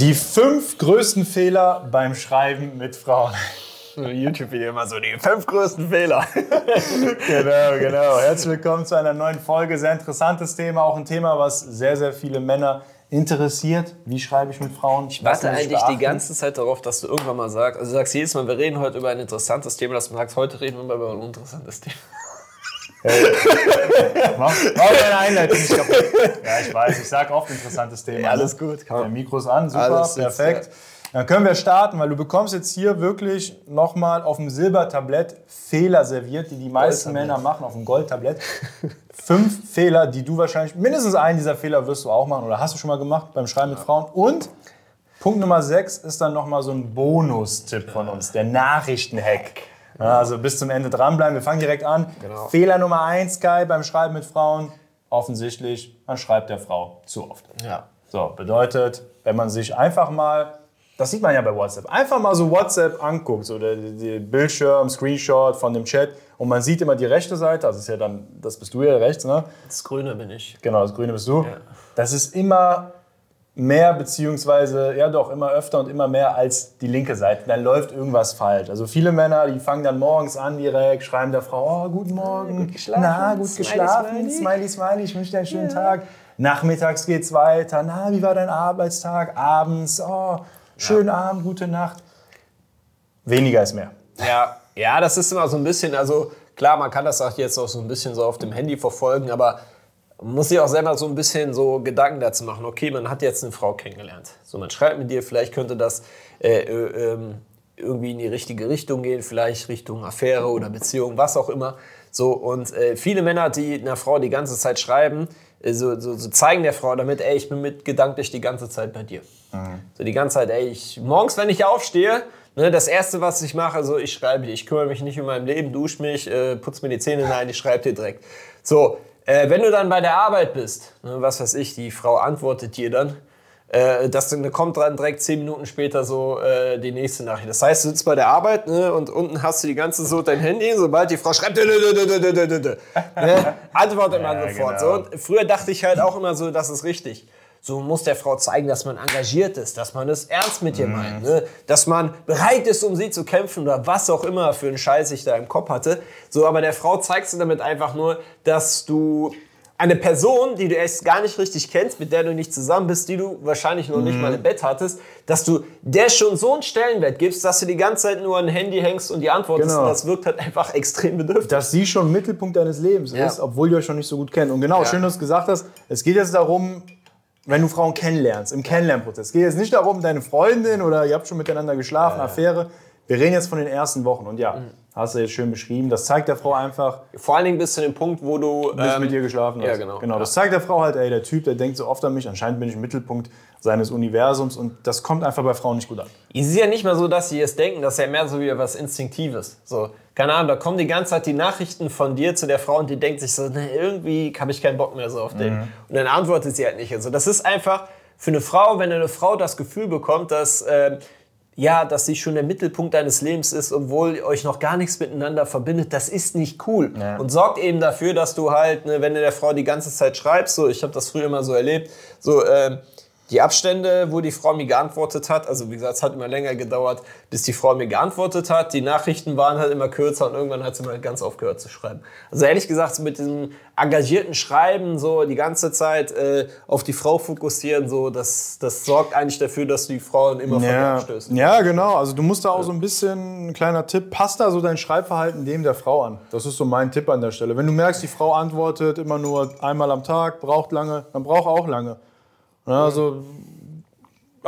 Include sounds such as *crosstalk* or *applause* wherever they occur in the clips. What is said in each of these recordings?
Die fünf größten Fehler beim Schreiben mit Frauen. YouTube-Video immer so, die fünf größten Fehler. *laughs* genau, genau. Herzlich willkommen zu einer neuen Folge. Sehr interessantes Thema, auch ein Thema, was sehr, sehr viele Männer interessiert. Wie schreibe ich mit Frauen? Ich warte eigentlich die ganze Zeit darauf, dass du irgendwann mal sagst, also du sagst jedes Mal, wir reden heute über ein interessantes Thema, dass du sagst, heute reden wir mal über ein uninteressantes Thema. Hey. mach, mach deine Einleitung nicht kaputt. Ja, ich weiß, ich sage oft interessantes Thema. Ja, alles gut. Komm. Der Mikro ist an, super, alles perfekt. Ist, ja. Dann können wir starten, weil du bekommst jetzt hier wirklich nochmal auf dem Silbertablett Fehler serviert, die die meisten Männer machen, auf dem Goldtablett. Fünf Fehler, die du wahrscheinlich, mindestens einen dieser Fehler wirst du auch machen oder hast du schon mal gemacht beim Schreiben mit Frauen. Und Punkt Nummer sechs ist dann nochmal so ein Bonustipp von uns, der Nachrichtenhack. Ja, also bis zum Ende dranbleiben. Wir fangen direkt an. Genau. Fehler Nummer eins, Kai, beim Schreiben mit Frauen. Offensichtlich, man schreibt der Frau zu oft. Ja. So, bedeutet, wenn man sich einfach mal, das sieht man ja bei WhatsApp, einfach mal so WhatsApp anguckt, so der, der Bildschirm, Screenshot von dem Chat und man sieht immer die rechte Seite, also ist ja dann, das bist du ja rechts, ne? Das Grüne bin ich. Genau, das Grüne bist du. Ja. Das ist immer mehr beziehungsweise ja doch immer öfter und immer mehr als die linke Seite. Dann läuft irgendwas falsch. Also viele Männer, die fangen dann morgens an direkt, schreiben der Frau, oh, guten Morgen, gut geschlafen, na, gut geschlafen, smiley, smiley, smiley ich wünsche dir einen schönen ja. Tag. Nachmittags geht's weiter, na, wie war dein Arbeitstag? Abends, oh, schönen ja. Abend, gute Nacht. Weniger ist mehr. Ja, ja, das ist immer so ein bisschen, also klar, man kann das auch jetzt auch so ein bisschen so auf dem Handy verfolgen, aber muss sich auch selber so ein bisschen so Gedanken dazu machen. Okay, man hat jetzt eine Frau kennengelernt. So, man schreibt mit dir, vielleicht könnte das äh, äh, ähm, irgendwie in die richtige Richtung gehen, vielleicht Richtung Affäre oder Beziehung, was auch immer. So, und äh, viele Männer, die einer Frau die ganze Zeit schreiben, äh, so, so, so, zeigen der Frau damit, ey, ich bin mit gedanklich die ganze Zeit bei dir. Mhm. So die ganze Zeit, ey, ich, morgens, wenn ich aufstehe, ne, das Erste, was ich mache, so, ich schreibe dir, ich kümmere mich nicht um mein Leben, dusche mich, äh, putze mir die Zähne, nein, ich schreibe dir direkt. So, äh, wenn du dann bei der Arbeit bist, ne, was weiß ich, die Frau antwortet dir dann, äh, das dann kommt dann direkt zehn Minuten später so äh, die nächste Nachricht. Das heißt, du sitzt bei der Arbeit ne, und unten hast du die ganze so dein Handy, sobald die Frau schreibt, ne, antwortet man *laughs* ja, sofort. Genau. So. Und früher dachte ich halt auch immer so, das ist richtig. So muss der Frau zeigen, dass man engagiert ist, dass man es ernst mit ihr mhm. meint, ne? dass man bereit ist, um sie zu kämpfen oder was auch immer für einen Scheiß ich da im Kopf hatte. So, aber der Frau zeigst du damit einfach nur, dass du eine Person, die du erst gar nicht richtig kennst, mit der du nicht zusammen bist, die du wahrscheinlich noch mhm. nicht mal im Bett hattest, dass du der schon so einen Stellenwert gibst, dass du die ganze Zeit nur ein Handy hängst und die antwortest. Genau. Und das wirkt halt einfach extrem bedürftig. Dass sie schon Mittelpunkt deines Lebens ja. ist, obwohl ihr euch schon nicht so gut kennt. Und genau, ja. schön, dass du gesagt hast, es geht jetzt darum, wenn du Frauen kennenlernst, im Kennenlernprozess. Es geht jetzt nicht darum, deine Freundin oder ihr habt schon miteinander geschlafen, ja, Affäre. Wir reden jetzt von den ersten Wochen. Und ja, mhm. hast du jetzt schön beschrieben. Das zeigt der Frau einfach. Vor allen Dingen bis zu dem Punkt, wo du. Bis ähm, mit ihr geschlafen hast. Ja, genau. Genau, das zeigt der Frau halt, ey, der Typ, der denkt so oft an mich. Anscheinend bin ich im Mittelpunkt seines Universums. Und das kommt einfach bei Frauen nicht gut an. Es ist ja nicht mal so, dass sie es denken. Das ist ja mehr so wie was Instinktives. So, keine Ahnung, da kommen die ganze Zeit die Nachrichten von dir zu der Frau und die denkt sich so, ne, irgendwie habe ich keinen Bock mehr so auf den. Mhm. Und dann antwortet sie halt nicht. Also, das ist einfach für eine Frau, wenn eine Frau das Gefühl bekommt, dass, äh, ja, dass sie schon der Mittelpunkt deines Lebens ist, obwohl euch noch gar nichts miteinander verbindet, das ist nicht cool. Ja. Und sorgt eben dafür, dass du halt, ne, wenn du der Frau die ganze Zeit schreibst, so, ich habe das früher immer so erlebt, so, äh, die Abstände, wo die Frau mir geantwortet hat, also wie gesagt, es hat immer länger gedauert, bis die Frau mir geantwortet hat. Die Nachrichten waren halt immer kürzer und irgendwann hat sie mal ganz aufgehört zu schreiben. Also ehrlich gesagt, mit diesem engagierten Schreiben, so die ganze Zeit äh, auf die Frau fokussieren, so das, das sorgt eigentlich dafür, dass die Frauen immer ja. von stößt. Ja, genau. Also du musst da auch so ein bisschen, ein kleiner Tipp, passt da so dein Schreibverhalten dem der Frau an. Das ist so mein Tipp an der Stelle. Wenn du merkst, die Frau antwortet immer nur einmal am Tag, braucht lange, dann braucht auch lange. Also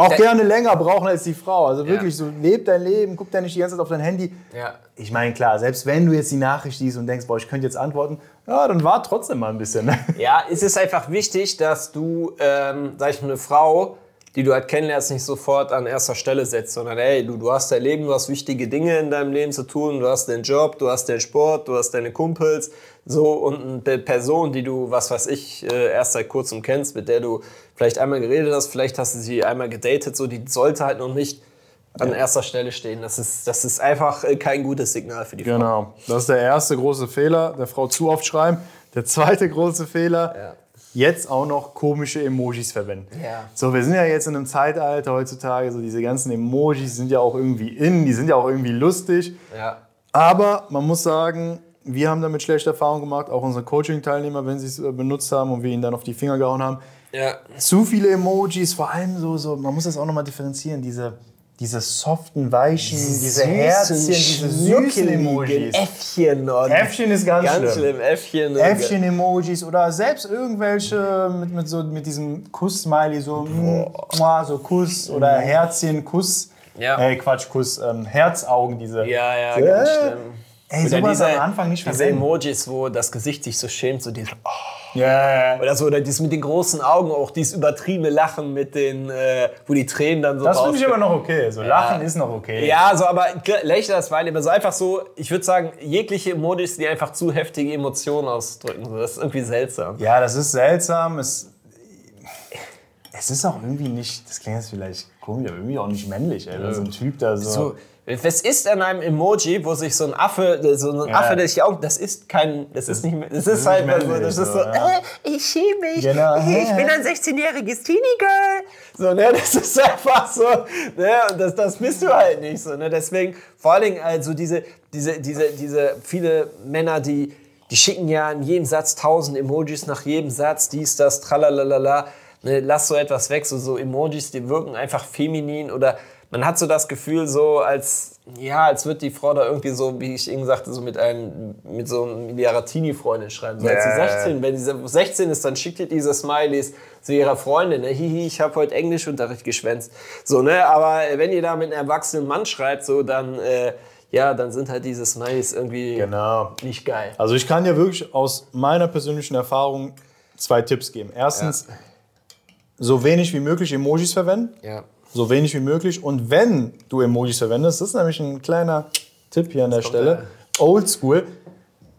auch gerne länger brauchen als die Frau. Also wirklich ja. so, leb dein Leben, guck da nicht die ganze Zeit auf dein Handy. Ja. Ich meine, klar, selbst wenn du jetzt die Nachricht liest und denkst, boah, ich könnte jetzt antworten, ja, dann wart trotzdem mal ein bisschen. Ne? Ja, es ist einfach wichtig, dass du, ähm, sag ich mal, eine Frau, die du halt kennenlernst, nicht sofort an erster Stelle setzt, sondern ey, du, du hast dein Leben, du hast wichtige Dinge in deinem Leben zu tun, du hast deinen Job, du hast deinen Sport, du hast deine Kumpels, so und eine Person, die du, was weiß ich, äh, erst seit kurzem kennst, mit der du vielleicht einmal geredet hast, vielleicht hast du sie einmal gedatet, so die sollte halt noch nicht an ja. erster Stelle stehen. Das ist, das ist einfach äh, kein gutes Signal für die Frau. Genau, das ist der erste große Fehler, der Frau zu oft schreiben. Der zweite große Fehler, ja. Jetzt auch noch komische Emojis verwenden. Ja. So, wir sind ja jetzt in einem Zeitalter heutzutage, so diese ganzen Emojis sind ja auch irgendwie in, die sind ja auch irgendwie lustig. Ja. Aber man muss sagen, wir haben damit schlechte Erfahrungen gemacht, auch unsere Coaching-Teilnehmer, wenn sie es äh, benutzt haben und wir ihnen dann auf die Finger gehauen haben. Ja. Zu viele Emojis, vor allem so, so man muss das auch nochmal differenzieren, diese, diese soften, weichen, diese Herzchen, diese süßen Emojis. Äffchen und Äffchen ist ganz, ganz schlimm. schlimm. Äffchen. Äffchen-Emojis oder selbst irgendwelche mit, mit, so, mit diesem Kuss-Smiley, so, mm, mua, so Kuss oder Herzchen, Kuss. Ja. Äh, Quatsch, Kuss, ähm, Herzaugen, diese. Ja, ja, so, ganz äh, schlimm. Ey, sowas diese, am Anfang nicht diese verwenden. Emojis, wo das Gesicht sich so schämt, so diese, oh. Ja, ja. Oder so, oder dieses mit den großen Augen, auch dieses übertriebene Lachen mit den, äh, wo die Tränen dann so Das finde ich aber noch okay. So Lachen ist noch okay. Ja, so, aber Lächeln, das war aber so einfach so, ich würde sagen, jegliche Emojis, die einfach zu heftige Emotionen ausdrücken. So, das ist irgendwie seltsam. Ja, das ist seltsam. Es, es ist auch irgendwie nicht, das klingt jetzt vielleicht komisch, aber irgendwie auch nicht männlich. Ey, wenn so ein Typ da so. So, was ist an einem Emoji, wo sich so ein Affe, so ein Affe, der sich auch, das ist kein, das ist nicht, mehr- das ist halt, also, männlich, das ist so, so, ja. äh, ich schäme mich, Genau. ich bin ein 16-jähriges Teenie-Girl. So, ne, *laughs* das ist einfach so, ne, und das, das bist du halt nicht so, ne, deswegen, vor allen Dingen, also diese, diese, diese, diese viele Männer, die, die schicken ja in jedem Satz tausend Emojis nach jedem Satz, dies, das, tralalala, ne, lass so etwas weg, so, so Emojis, die wirken einfach feminin oder man hat so das Gefühl, so als, ja, als wird die Frau da irgendwie so, wie ich eben sagte, so mit einem, mit so einem ihrer Teenie-Freundin schreiben. So als sie Ja. 16, wenn sie 16 ist, dann schickt ihr diese Smileys zu ihrer Freundin, ne, hihi, ich habe heute Englischunterricht geschwänzt. So, ne, aber wenn ihr da mit einem erwachsenen Mann schreibt, so, dann, äh, ja, dann sind halt diese Smileys irgendwie Genau. nicht geil. Also ich kann dir wirklich aus meiner persönlichen Erfahrung zwei Tipps geben. Erstens, so wenig wie möglich Emojis verwenden. Ja. So wenig wie möglich. Und wenn du Emojis verwendest, das ist nämlich ein kleiner Tipp hier an der Stelle, oldschool,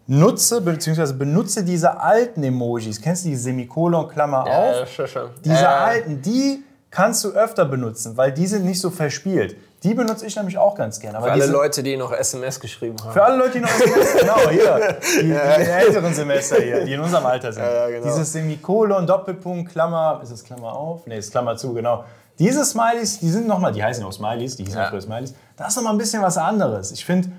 nutze bzw. benutze diese alten Emojis. Kennst du die Semikolon, Klammer auf? Ja, schon, schon. Diese Äh, alten, die kannst du öfter benutzen, weil die sind nicht so verspielt. Die benutze ich nämlich auch ganz gerne. Für alle Leute, die noch SMS geschrieben haben. für alle Leute, die noch SMS, *laughs* genau, hier, die, die in den älteren Semester hier, die in unserem Alter sind. Ja, ja, genau. Dieses Semikolon, Doppelpunkt, Klammer, ist es Klammer auf? Nee, ist Klammer zu, genau. Diese Smileys, die sind nochmal, die heißen auch Smileys, die hießen Ja. auch früher Smileys. Das ist nochmal ein bisschen was anderes. Ich finde,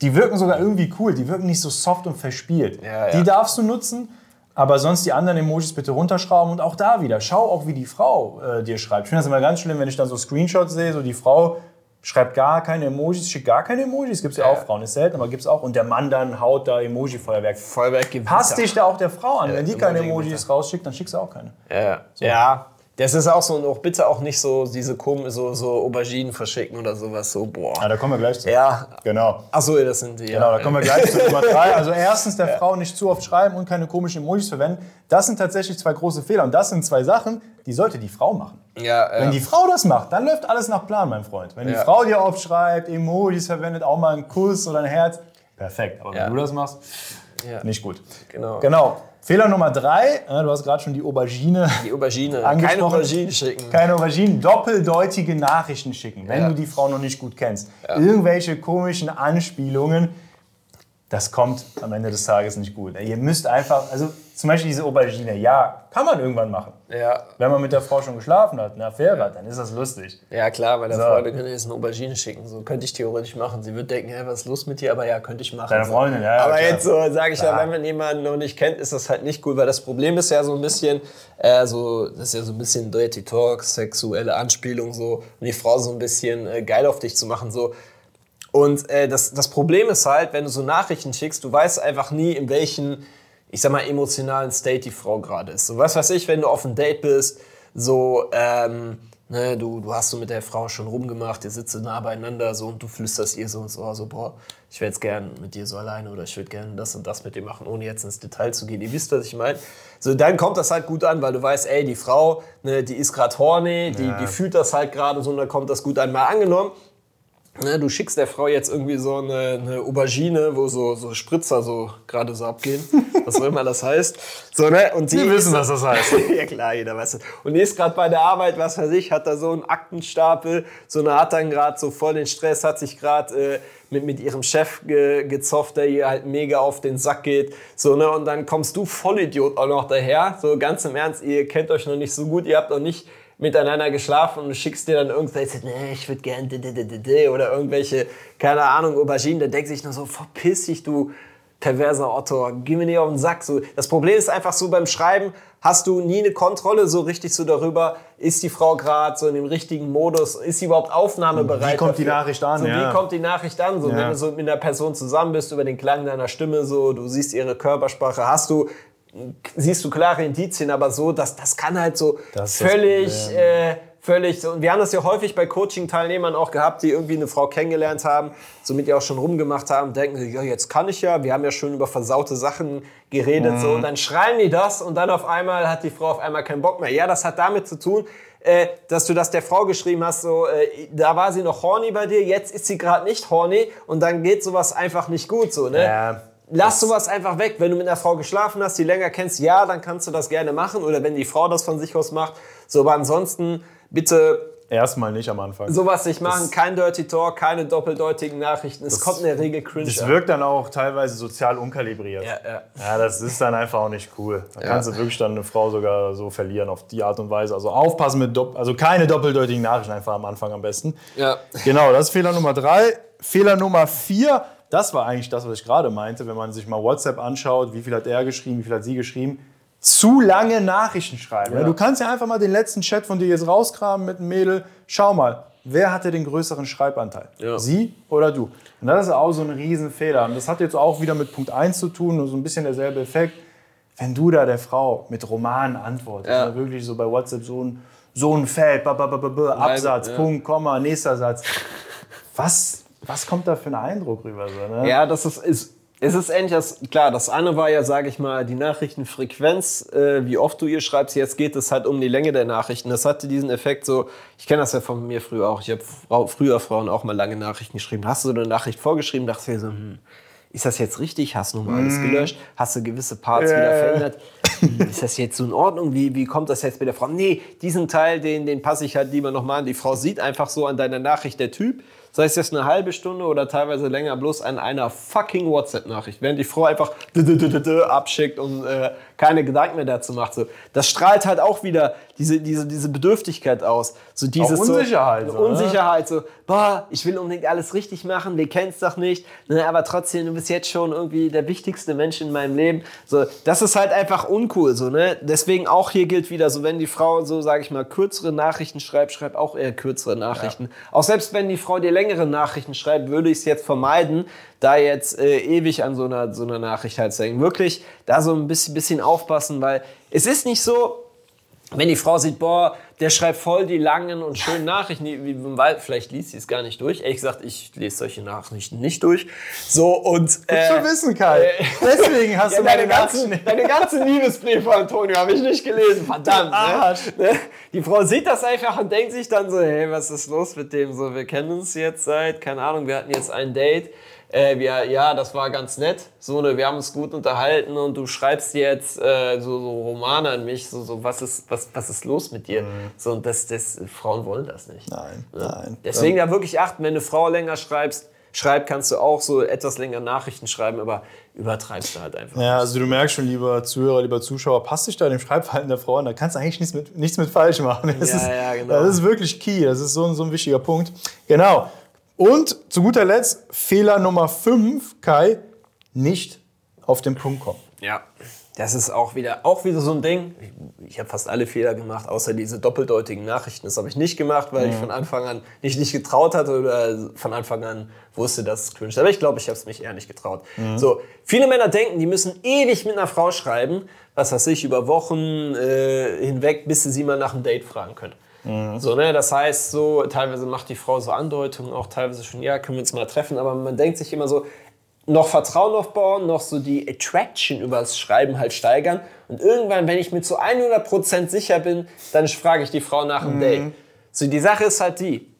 die wirken sogar irgendwie cool, die wirken nicht so soft und verspielt. Ja, ja. Die darfst du nutzen, aber sonst die anderen Emojis bitte runterschrauben und auch da wieder, schau auch, wie die Frau äh, dir schreibt. Ich finde das immer ganz schlimm, wenn ich dann so Screenshots sehe, so die Frau schreibt gar keine Emojis, schickt gar keine Emojis, gibt es ja auch, Frauen ist selten, aber gibt es auch. Und der Mann dann haut da Emoji-Feuerwerk. Vollwerk gewinnt. Passt dich da auch der Frau an. Wenn die keine Emoji Emojis rausschickt, dann schickst du auch keine. Ja, ja. Das ist auch so, und auch bitte auch nicht so diese kom so, so Auberginen verschicken oder sowas. So, boah. Ja, da kommen wir gleich zu. Ja. Genau. Achso, das sind die. Genau, Ja. da kommen wir gleich zu Nummer drei. Also erstens der Frau nicht zu oft schreiben und keine komischen Emojis verwenden. Das sind tatsächlich zwei große Fehler. Und das sind zwei Sachen, die sollte die Frau machen. Ja, Wenn ja. die Frau das macht, dann läuft alles nach Plan, mein Freund. Wenn die Ja. Frau dir oft schreibt, Emojis verwendet, auch mal einen Kuss oder ein Herz, perfekt. Aber wenn Ja. du das machst, Ja. nicht gut. Genau. Genau. Fehler Nummer drei, äh, du hast gerade schon die Aubergine. Die Aubergine. *laughs* Keine. Auberginen schicken. Keine Auberginen, doppeldeutige Nachrichten schicken, wenn Ja. du die Frau noch nicht gut kennst. Irgendwelche komischen Anspielungen, das kommt am Ende des Tages nicht gut. Ihr müsst einfach, also zum Beispiel diese Aubergine, ja, kann man irgendwann machen. Ja. Wenn man mit der Frau schon geschlafen hat, eine Affäre hat, dann ist das lustig. Ja, klar, meine So. Freundin könnte jetzt eine Aubergine schicken. So könnte ich theoretisch machen. Sie wird denken, hey, was ist los mit dir? Aber ja, könnte ich machen. Deine so. Freundin, ja, ja, Aber klar. jetzt so sage ich ja, wenn man jemanden noch nicht kennt, ist das halt nicht cool, weil das Problem ist ja so ein bisschen, äh, so, das ist ja so ein bisschen Dirty Talk, sexuelle Anspielung so, und die Frau so ein bisschen äh, geil auf dich zu machen, so. Und äh, das, das Problem ist halt, wenn du so Nachrichten schickst, du weißt einfach nie, in welchen, ich sag mal, emotionalen State die Frau gerade ist. So, was weiß ich, wenn du auf einem Date bist, so, ähm, ne, du, du hast so mit der Frau schon rumgemacht, ihr sitzt so nah beieinander so und du flüsterst ihr so und so, also, boah, ich wäre jetzt gern mit dir so alleine oder ich würde gern das und das mit dir machen, ohne jetzt ins Detail zu gehen. Ihr wisst, was ich meine. So, dann kommt das halt gut an, weil du weißt, ey, die Frau, ne, die ist gerade horny, die, die fühlt das halt gerade so und dann kommt das gut an. Mal angenommen, Ne, du schickst der Frau jetzt irgendwie so eine, eine Aubergine, wo so, so Spritzer so gerade so abgehen, *laughs* was auch immer das heißt. So, ne? Und sie Wir wissen, was das heißt. *laughs* ja klar, jeder weiß es. Und die ist gerade bei der Arbeit, was weiß ich, hat da so einen Aktenstapel, so eine hat dann gerade so voll den Stress, hat sich gerade äh, mit, mit ihrem Chef ge, gezofft, der ihr halt mega auf den Sack geht. So, ne? Und dann kommst du Vollidiot auch noch daher. So ganz im Ernst, ihr kennt euch noch nicht so gut, ihr habt noch nicht miteinander geschlafen und schickst dir dann irgendwelche, nee, ich würde gerne oder irgendwelche, keine Ahnung, Auberginen, der denkt sich nur so, verpiss dich, du perverser Otto, geh mir nicht auf den Sack. So, das Problem ist einfach so beim Schreiben, hast du nie eine Kontrolle so richtig so darüber, ist die Frau gerade so in dem richtigen Modus, ist sie überhaupt aufnahmebereit? Wie kommt dafür? die Nachricht an? So, ja. Wie kommt die Nachricht an? So, ja. Wenn du so mit einer Person zusammen bist, über den Klang deiner Stimme, so, du siehst ihre Körpersprache, hast du siehst du klare Indizien, aber so, dass das kann halt so völlig, äh, völlig so. Und wir haben das ja häufig bei Coaching-Teilnehmern auch gehabt, die irgendwie eine Frau kennengelernt haben, somit die auch schon rumgemacht haben, denken, ja, jetzt kann ich ja, wir haben ja schon über versaute Sachen geredet, mhm. so, und dann schreien die das und dann auf einmal hat die Frau auf einmal keinen Bock mehr. Ja, das hat damit zu tun, äh, dass du das der Frau geschrieben hast, so, äh, da war sie noch horny bei dir, jetzt ist sie gerade nicht horny und dann geht sowas einfach nicht gut, so, ne? Ja lass sowas einfach weg. Wenn du mit einer Frau geschlafen hast, die länger kennst, ja, dann kannst du das gerne machen. Oder wenn die Frau das von sich aus macht. So, aber ansonsten bitte. Erstmal nicht am Anfang. Sowas nicht machen, das, kein Dirty Talk, keine doppeldeutigen Nachrichten. Es kommt in der Regel cringe. Es wirkt dann auch teilweise sozial unkalibriert. Ja, ja. ja, das ist dann einfach auch nicht cool. Da ja. kannst du wirklich dann eine Frau sogar so verlieren auf die Art und Weise. Also aufpassen mit, Dopp also keine doppeldeutigen Nachrichten einfach am Anfang am besten. Ja. Genau, das ist Fehler Nummer drei. Fehler Nummer vier das war eigentlich das, was ich gerade meinte, wenn man sich mal WhatsApp anschaut, wie viel hat er geschrieben, wie viel hat sie geschrieben. Zu lange Nachrichten schreiben. Ja. Du kannst ja einfach mal den letzten Chat von dir jetzt rauskramen mit einem Mädel. Schau mal, wer hatte den größeren Schreibanteil? Ja. Sie oder du? Und das ist auch so ein Riesenfehler. Und das hat jetzt auch wieder mit Punkt 1 zu tun und so ein bisschen derselbe Effekt. Wenn du da der Frau mit Romanen antwortest, ja. Ne, wirklich so bei WhatsApp so ein, so ein Feld, Absatz, Punkt, Komma, nächster Satz. Was was kommt da für ein Eindruck rüber? So, ne? Ja, das ist, ist, es ist endlich das, klar, das eine war ja, sage ich mal, die Nachrichtenfrequenz, äh, wie oft du ihr schreibst. Jetzt geht es halt um die Länge der Nachrichten. Das hatte diesen Effekt so, ich kenne das ja von mir früher auch. Ich habe früher Frauen auch mal lange Nachrichten geschrieben. Hast du so eine Nachricht vorgeschrieben, dachte ich so, hm, ist das jetzt richtig? Hast du nochmal alles mhm. gelöscht? Hast du gewisse Parts äh. wieder verändert? Hm, ist das jetzt so in Ordnung? Wie, wie kommt das jetzt mit der Frau? Nee, diesen Teil, den, den passe ich halt lieber nochmal an. Die Frau sieht einfach so an deiner Nachricht der Typ sei es jetzt eine halbe Stunde oder teilweise länger, bloß an einer fucking WhatsApp-Nachricht, während die Frau einfach abschickt und äh, keine Gedanken mehr dazu macht. So, das strahlt halt auch wieder diese, diese, diese Bedürftigkeit aus. So dieses auch Unsicherheit. So, Unsicherheit, so, boah, ich will unbedingt alles richtig machen, wir kennen es doch nicht, ne, aber trotzdem, du bist jetzt schon irgendwie der wichtigste Mensch in meinem Leben. So, das ist halt einfach uncool. So, ne? Deswegen auch hier gilt wieder, so wenn die Frau so, sage ich mal, kürzere Nachrichten schreibt, schreib auch eher kürzere Nachrichten. Ja. Auch selbst wenn die Frau dir längere Nachrichten schreibt, würde ich es jetzt vermeiden, da jetzt äh, ewig an so einer, so einer Nachricht halt zu hängen. Wirklich da so ein bisschen, bisschen aufpassen, weil es ist nicht so, wenn die Frau sieht, boah, der schreibt voll die langen und schönen Nachrichten, wie, weil vielleicht liest sie es gar nicht durch. Ehrlich gesagt, ich lese solche Nachrichten nicht durch. So und äh, zu wissen, Kai. Äh, Deswegen hast *laughs* ja, du meine ganzen, *laughs* deine ganzen Liebesbriefe, Antonio, habe ich nicht gelesen. Verdammt. Ne? ne? Die Frau sieht das einfach und denkt sich dann so, hey, was ist los mit dem? So, wir kennen uns jetzt seit, keine Ahnung, wir hatten jetzt ein Date äh, wir, ja, das war ganz nett, so ne, wir haben uns gut unterhalten und du schreibst jetzt äh, so, so, Romane an mich, so, so was ist, was, was ist los mit dir? Mhm. So und das, das, Frauen wollen das nicht. Nein, ja? nein. Deswegen da wirklich achten, wenn eine Frau länger schreibst, schreibt, kannst du auch so etwas länger Nachrichten schreiben, aber übertreibst du halt einfach. Ja, also du merkst schon, lieber Zuhörer, lieber Zuschauer, passt dich da dem Schreibverhalten der Frau an, da kannst du eigentlich nichts mit, nichts mit falsch machen. *laughs* Das, ja, ist, ja, genau. das ist wirklich key, das ist so, so ein wichtiger Punkt. Genau. Und zu guter Letzt, Fehler Nummer 5, Kai, nicht auf den Punkt kommen. Ja, das ist auch wieder, auch wieder so ein Ding. Ich, ich habe fast alle Fehler gemacht, außer diese doppeldeutigen Nachrichten. Das habe ich nicht gemacht, weil mhm. ich von Anfang an nicht, nicht getraut hatte oder von Anfang an wusste, dass es cringe Aber ich glaube, ich habe es mich eher nicht getraut. Mhm. So, viele Männer denken, die müssen ewig mit einer Frau schreiben, was weiß ich, über Wochen äh, hinweg, bis sie sie mal nach einem Date fragen können. Mhm. So, ne? Das heißt, so teilweise macht die Frau so Andeutungen, auch teilweise schon, ja, können wir uns mal treffen, aber man denkt sich immer so, noch Vertrauen aufbauen, noch so die Attraction übers Schreiben halt steigern. Und irgendwann, wenn ich mir zu 100% sicher bin, dann frage ich die Frau nach dem mhm. Date. So, die Sache ist halt die,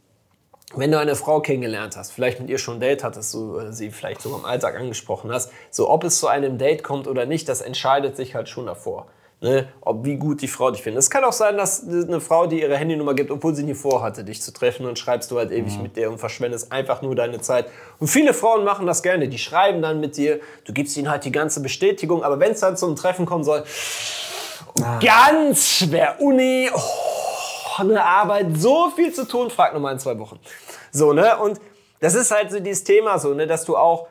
wenn du eine Frau kennengelernt hast, vielleicht mit ihr schon ein Date hattest, du äh, sie vielleicht sogar im Alltag angesprochen hast, so ob es zu einem Date kommt oder nicht, das entscheidet sich halt schon davor. Ne, ob wie gut die Frau dich findet. Es kann auch sein, dass eine Frau dir ihre Handynummer gibt, obwohl sie nie vorhatte, dich zu treffen und schreibst du halt ewig mhm. mit der und verschwendest einfach nur deine Zeit. Und viele Frauen machen das gerne. Die schreiben dann mit dir, du gibst ihnen halt die ganze Bestätigung, aber wenn es dann zum Treffen kommen soll, ah. ganz schwer. Uni, oh, eine Arbeit, so viel zu tun, frag nochmal in zwei Wochen. So, ne? Und das ist halt so dieses Thema so, ne, dass du auch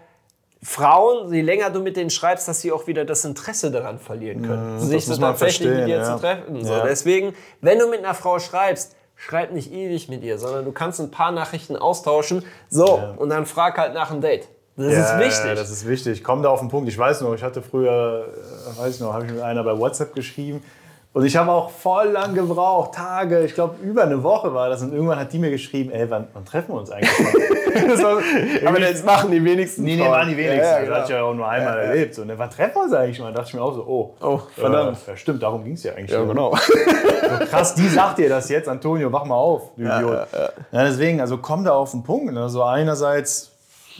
Frauen, je länger du mit denen schreibst, dass sie auch wieder das Interesse daran verlieren können, ja, sich so tatsächlich mit dir ja. zu treffen. So. Ja. Deswegen, wenn du mit einer Frau schreibst, schreib nicht ewig mit ihr, sondern du kannst ein paar Nachrichten austauschen. So, und dann frag halt nach einem Date. Das ist wichtig. Ja, das ist wichtig. Komm da auf den Punkt. Ich weiß noch, ich hatte früher, äh, weiß ich noch, habe ich mit einer bei WhatsApp geschrieben. Und ich habe auch voll lang gebraucht, Tage, ich glaube über eine Woche war das. Und irgendwann hat die mir geschrieben, ey, wann, wann treffen wir uns eigentlich? *laughs* *laughs* aber das machen die wenigsten. Nee, nee, machen die wenigsten. Ja, ja, das hatte ich ja auch nur einmal ja, erlebt. So, ne, wann treffen wir uns eigentlich mal? Da dachte ich mir auch so, oh, oh verdammt. Ja, stimmt, darum ging es ja eigentlich. Ja, genau. *laughs* So, krass, die sagt dir das jetzt, Antonio, wach mal auf, du Idiot. Ja, deswegen, also komm da auf den Punkt. Ne? So einerseits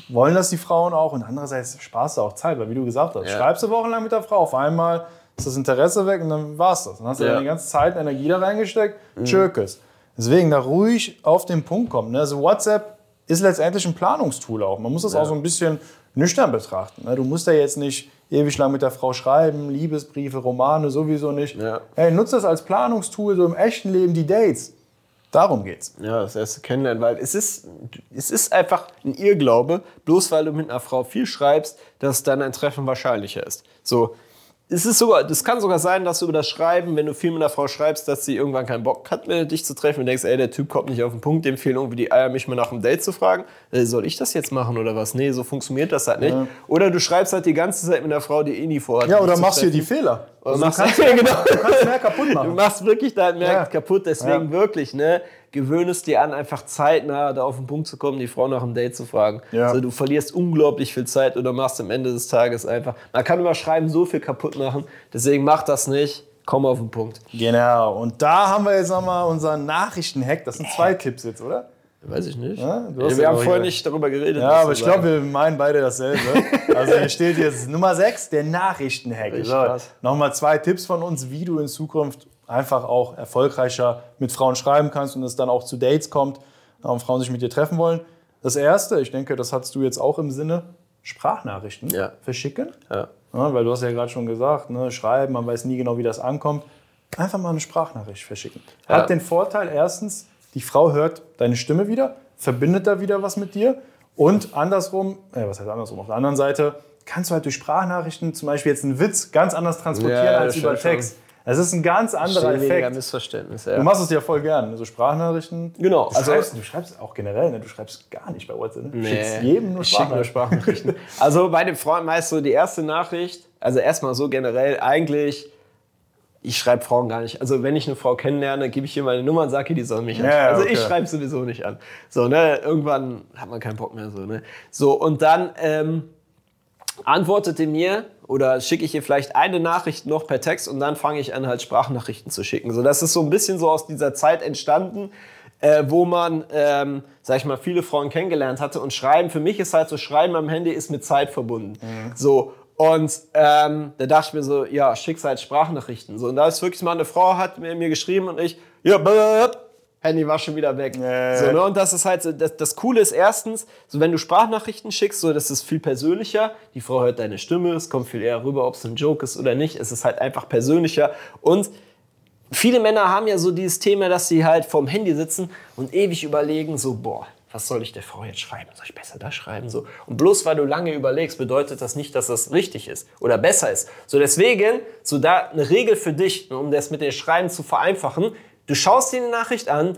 wollen das die Frauen auch und andererseits sparst du auch Zeit, weil wie du gesagt hast, schreibst du wochenlang mit der Frau, auf einmal ist das Interesse weg und dann war es das. Dann hast du ja. die ganze Zeit Energie da reingesteckt, mhm. Tschirkes. Deswegen da ruhig auf den Punkt kommen. Ne? Also WhatsApp ist letztendlich ein Planungstool auch. Man muss das ja. auch so ein bisschen nüchtern betrachten. Ne? Du musst ja jetzt nicht ewig lang mit der Frau schreiben, Liebesbriefe, Romane sowieso nicht. Ja. Hey, nutze das als Planungstool, so im echten Leben die Dates. Darum geht's. Ja, das erste Kennenlernen, weil es ist, es ist einfach ein Irrglaube, bloß weil du mit einer Frau viel schreibst, dass dann ein Treffen wahrscheinlicher ist. So, es ist sogar, das kann sogar sein, dass du über das Schreiben, wenn du viel mit einer Frau schreibst, dass sie irgendwann keinen Bock hat, mehr dich zu treffen und denkst, ey, der Typ kommt nicht auf den Punkt, dem fehlen irgendwie die Eier, mich mal nach einem Date zu fragen. Äh, soll ich das jetzt machen oder was? Nee, so funktioniert das halt nicht. Ja. Oder du schreibst halt die ganze Zeit mit einer Frau, die eh nie vorhat. Ja, oder machst hier die Fehler. Also machst, du, kannst, *laughs* ja, genau. du kannst mehr kaputt machen. Du machst wirklich da mehr ja. kaputt, deswegen wirklich, ne? Gewöhne es dir an, einfach zeitnah da auf den Punkt zu kommen, die Frau nach einem Date zu fragen. Ja. Also du verlierst unglaublich viel Zeit oder machst am Ende des Tages einfach. Man kann über Schreiben so viel kaputt machen, deswegen mach das nicht. Komm auf den Punkt. Genau. Und da haben wir jetzt nochmal unseren Nachrichtenhack. Das sind zwei Tipps jetzt, oder? Weiß ich nicht. Ja, ja, wir haben vorher nicht darüber geredet. Ja, aber ich glaube, wir meinen beide dasselbe. *laughs* also hier steht jetzt Nummer 6, der Nachrichtenhack. So, Nochmal zwei Tipps von uns, wie du in Zukunft einfach auch erfolgreicher mit Frauen schreiben kannst und es dann auch zu Dates kommt und Frauen sich mit dir treffen wollen. Das Erste, ich denke, das hast du jetzt auch im Sinne, Sprachnachrichten ja. verschicken. Ja. Ja, weil du hast ja gerade schon gesagt, ne, schreiben, man weiß nie genau, wie das ankommt. Einfach mal eine Sprachnachricht verschicken. Hat den Vorteil, erstens, die Frau hört deine Stimme wieder, verbindet da wieder was mit dir. Und andersrum, äh, was heißt andersrum, auf der anderen Seite, kannst du halt durch Sprachnachrichten zum Beispiel jetzt einen Witz ganz anders transportieren als über Text. Schon. Es ist ein ganz anderer Effekt. Missverständnis, ja. Du machst es ja voll gern, so Sprachnachrichten. Genau. Du, also, schreibst, du schreibst auch generell, ne? du schreibst gar nicht bei WhatsApp. Ne? Du nee, schickst jedem nur Sprachnachrichten. Nur Sprachnachrichten. *laughs* also bei dem Freund meist so die erste Nachricht, also erstmal so generell, eigentlich, ich schreibe Frauen gar nicht. Also wenn ich eine Frau kennenlerne, gebe ich ihr meine Nummer und sage die soll mich ja, Also okay. ich schreibe sowieso nicht an. So, ne, irgendwann hat man keinen Bock mehr so, ne. So, und dann ähm, antwortete mir oder schicke ich ihr vielleicht eine Nachricht noch per Text und dann fange ich an, halt Sprachnachrichten zu schicken. So, das ist so ein bisschen so aus dieser Zeit entstanden, äh, wo man, ähm, sag ich mal, viele Frauen kennengelernt hatte und Schreiben, für mich ist halt so, Schreiben am Handy ist mit Zeit verbunden. Mhm. So, und ähm, da dachte ich mir so, ja, schick's halt Sprachnachrichten. So, und da ist wirklich mal eine Frau, hat mir, mir geschrieben und ich, ja, Handy war schon wieder weg. Nee. So, ne? Und das ist halt so, das, das Coole ist erstens, so wenn du Sprachnachrichten schickst, so das ist viel persönlicher. Die Frau hört deine Stimme, es kommt viel eher rüber, ob es ein Joke ist oder nicht. Es ist halt einfach persönlicher. Und viele Männer haben ja so dieses Thema, dass sie halt vorm Handy sitzen und ewig überlegen, so, boah, was soll ich der Frau jetzt schreiben? Soll ich besser da schreiben? So. Und bloß weil du lange überlegst, bedeutet das nicht, dass das richtig ist oder besser ist. So deswegen, so da eine Regel für dich, um das mit dem Schreiben zu vereinfachen, Du schaust dir die Nachricht an,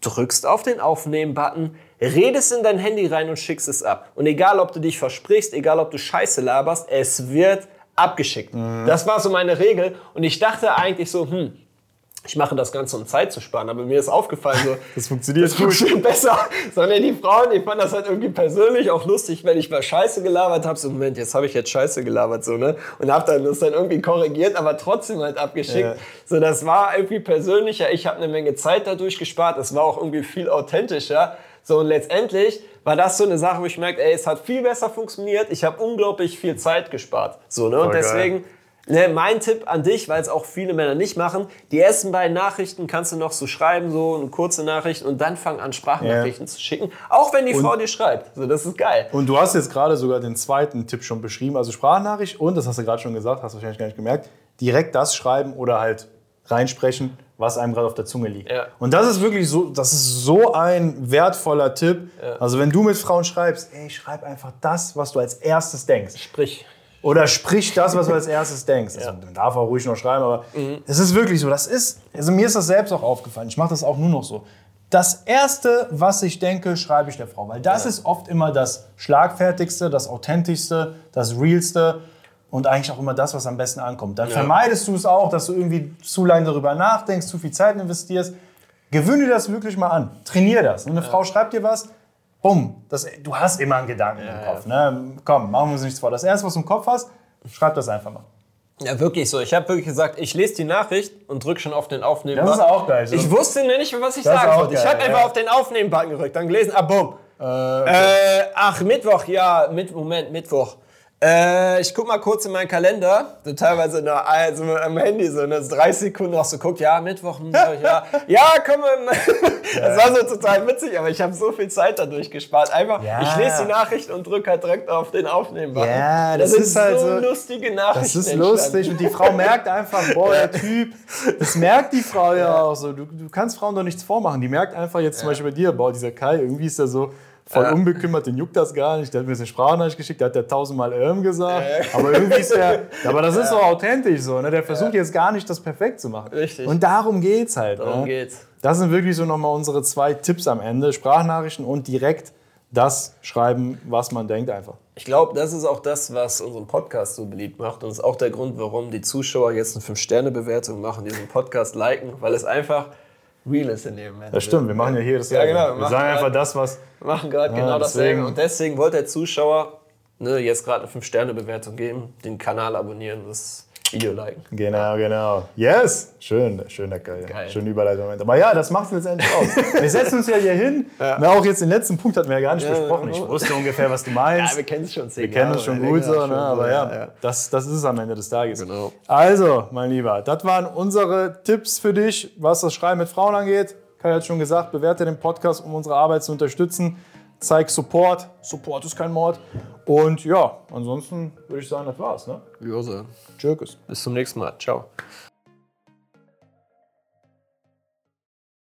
drückst auf den Aufnehmen-Button, redest in dein Handy rein und schickst es ab. Und egal, ob du dich versprichst, egal, ob du Scheiße laberst, es wird abgeschickt. Mhm. Das war so meine Regel. Und ich dachte eigentlich so, hm, ich mache das Ganze, um Zeit zu sparen. Aber mir ist aufgefallen, so, *laughs* das funktioniert, das funktioniert besser. *laughs* Sondern die Frauen, ich fand das halt irgendwie persönlich auch lustig, wenn ich mal Scheiße gelabert habe. So, Moment, jetzt habe ich jetzt Scheiße gelabert, so, ne? Und habe dann das dann irgendwie korrigiert, aber trotzdem halt abgeschickt. Ja. So, das war irgendwie persönlicher. Ich habe eine Menge Zeit dadurch gespart. Es war auch irgendwie viel authentischer. So, und letztendlich war das so eine Sache, wo ich merke, ey, es hat viel besser funktioniert. Ich habe unglaublich viel Zeit gespart. So, ne? Und geil. deswegen, ne, mein Tipp an dich, weil es auch viele Männer nicht machen, die ersten beiden Nachrichten kannst du noch so schreiben, so eine kurze Nachricht und dann fang an, Sprachnachrichten zu schicken. Auch wenn die Frau dir schreibt. So, das ist geil. Und du hast jetzt gerade sogar den zweiten Tipp schon beschrieben, also Sprachnachricht und, das hast du gerade schon gesagt, hast du wahrscheinlich gar nicht gemerkt, direkt das schreiben oder halt reinsprechen, was einem gerade auf der Zunge liegt. Ja. Und das ist wirklich so, das ist so ein wertvoller Tipp. Also wenn du mit Frauen schreibst, ey, schreib einfach das, was du als erstes denkst. Sprich. Oder sprich das, was du als erstes denkst. Also, man darf auch ruhig noch schreiben, aber es ist wirklich so. Das ist, also mir ist das selbst auch aufgefallen. Ich mache das auch nur noch so. Das Erste, was ich denke, schreibe ich der Frau. Weil das ist oft immer das Schlagfertigste, das Authentischste, das Realste und eigentlich auch immer das, was am besten ankommt. Dann vermeidest du es auch, dass du irgendwie zu lange darüber nachdenkst, zu viel Zeit investierst. Gewöhne dir das wirklich mal an. Trainier das. Und eine Frau schreibt dir was, bumm, das, du hast immer einen Gedanken im Kopf. Ne? Komm, machen wir uns nichts vor. Das Erste, was du im Kopf hast, schreib das einfach mal. Ja, wirklich so. Ich habe wirklich gesagt, ich lese die Nachricht und drücke schon auf den Aufnehmen. Das ist auch geil. So. Ich wusste nicht, was ich Das sagen wollte. Ich habe einfach ja. auf den Aufnehmen-Button gedrückt, dann gelesen, ah, bumm. Äh, ach, Mittwoch, ja, mit, Moment, Mittwoch. Äh, ich guck mal kurz in meinen Kalender, so teilweise na, also am Handy, so ne, so 30 Sekunden noch so guckt, ja, Mittwoch, Mittwoch ja, *laughs* ja, komm, *laughs* das war so total witzig, aber ich habe so viel Zeit dadurch gespart. Einfach, Ja. ich lese die Nachricht und drücke halt direkt auf den Aufnehmen-Button. Ja, Da das sind ist halt so lustige Nachrichten. Das ist lustig und die Frau merkt einfach, boah, der Typ, das merkt die Frau ja auch so. Du, du kannst Frauen doch nichts vormachen. Die merkt einfach jetzt zum Beispiel bei dir, boah, dieser Kai, irgendwie ist er so voll unbekümmert, den juckt das gar nicht. Der hat mir eine Sprachnachricht geschickt, der hat ja tausendmal Irm gesagt. Aber irgendwie ist er, *laughs* aber das ist so authentisch so, ne? Der versucht jetzt gar nicht, das perfekt zu machen. Richtig. Und darum geht's halt. Darum ne? geht's. Das sind wirklich so nochmal unsere zwei Tipps am Ende. Sprachnachrichten und direkt das schreiben, was man denkt einfach. Ich glaube, das ist auch das, was unseren Podcast so beliebt macht. Und ist auch der Grund, warum die Zuschauer jetzt eine 5-Sterne-Bewertung machen, diesen Podcast liken, weil es einfach real ist in dem Moment. Das stimmt, wir machen ja hier das Ja, genau, wir Wir sagen einfach grad- das, was. Wir machen gerade Ja, genau dasselbe. deswegen- Und deswegen wollte der Zuschauer ne, jetzt gerade eine 5-Sterne-Bewertung geben, den Kanal abonnieren, das Video liken. Genau, genau. Yes! Schön, schön, der Geil. Geil. Schöne Überleitung. Aber ja, das macht es letztendlich aus. *laughs* Wir setzen uns ja hier hin. Na, auch jetzt den letzten Punkt hatten wir ja gar nicht Ja, besprochen. Ich ja. wusste ungefähr, was du meinst. Ja, wir kennen es schon zehn Wir kennen es schon gut so, ne? schon aber so, ja, Das, das ist es am Ende des Tages. Genau. Also, mein Lieber, das waren unsere Tipps für dich, was das Schreiben mit Frauen angeht. Kai hat schon gesagt, bewerte den Podcast, um unsere Arbeit zu unterstützen. Zeig Support. Support ist kein Mord. Und ja, ansonsten würde ich sagen, das war's. Ne? Ja, so. Tschüss. Bis zum nächsten Mal. Ciao.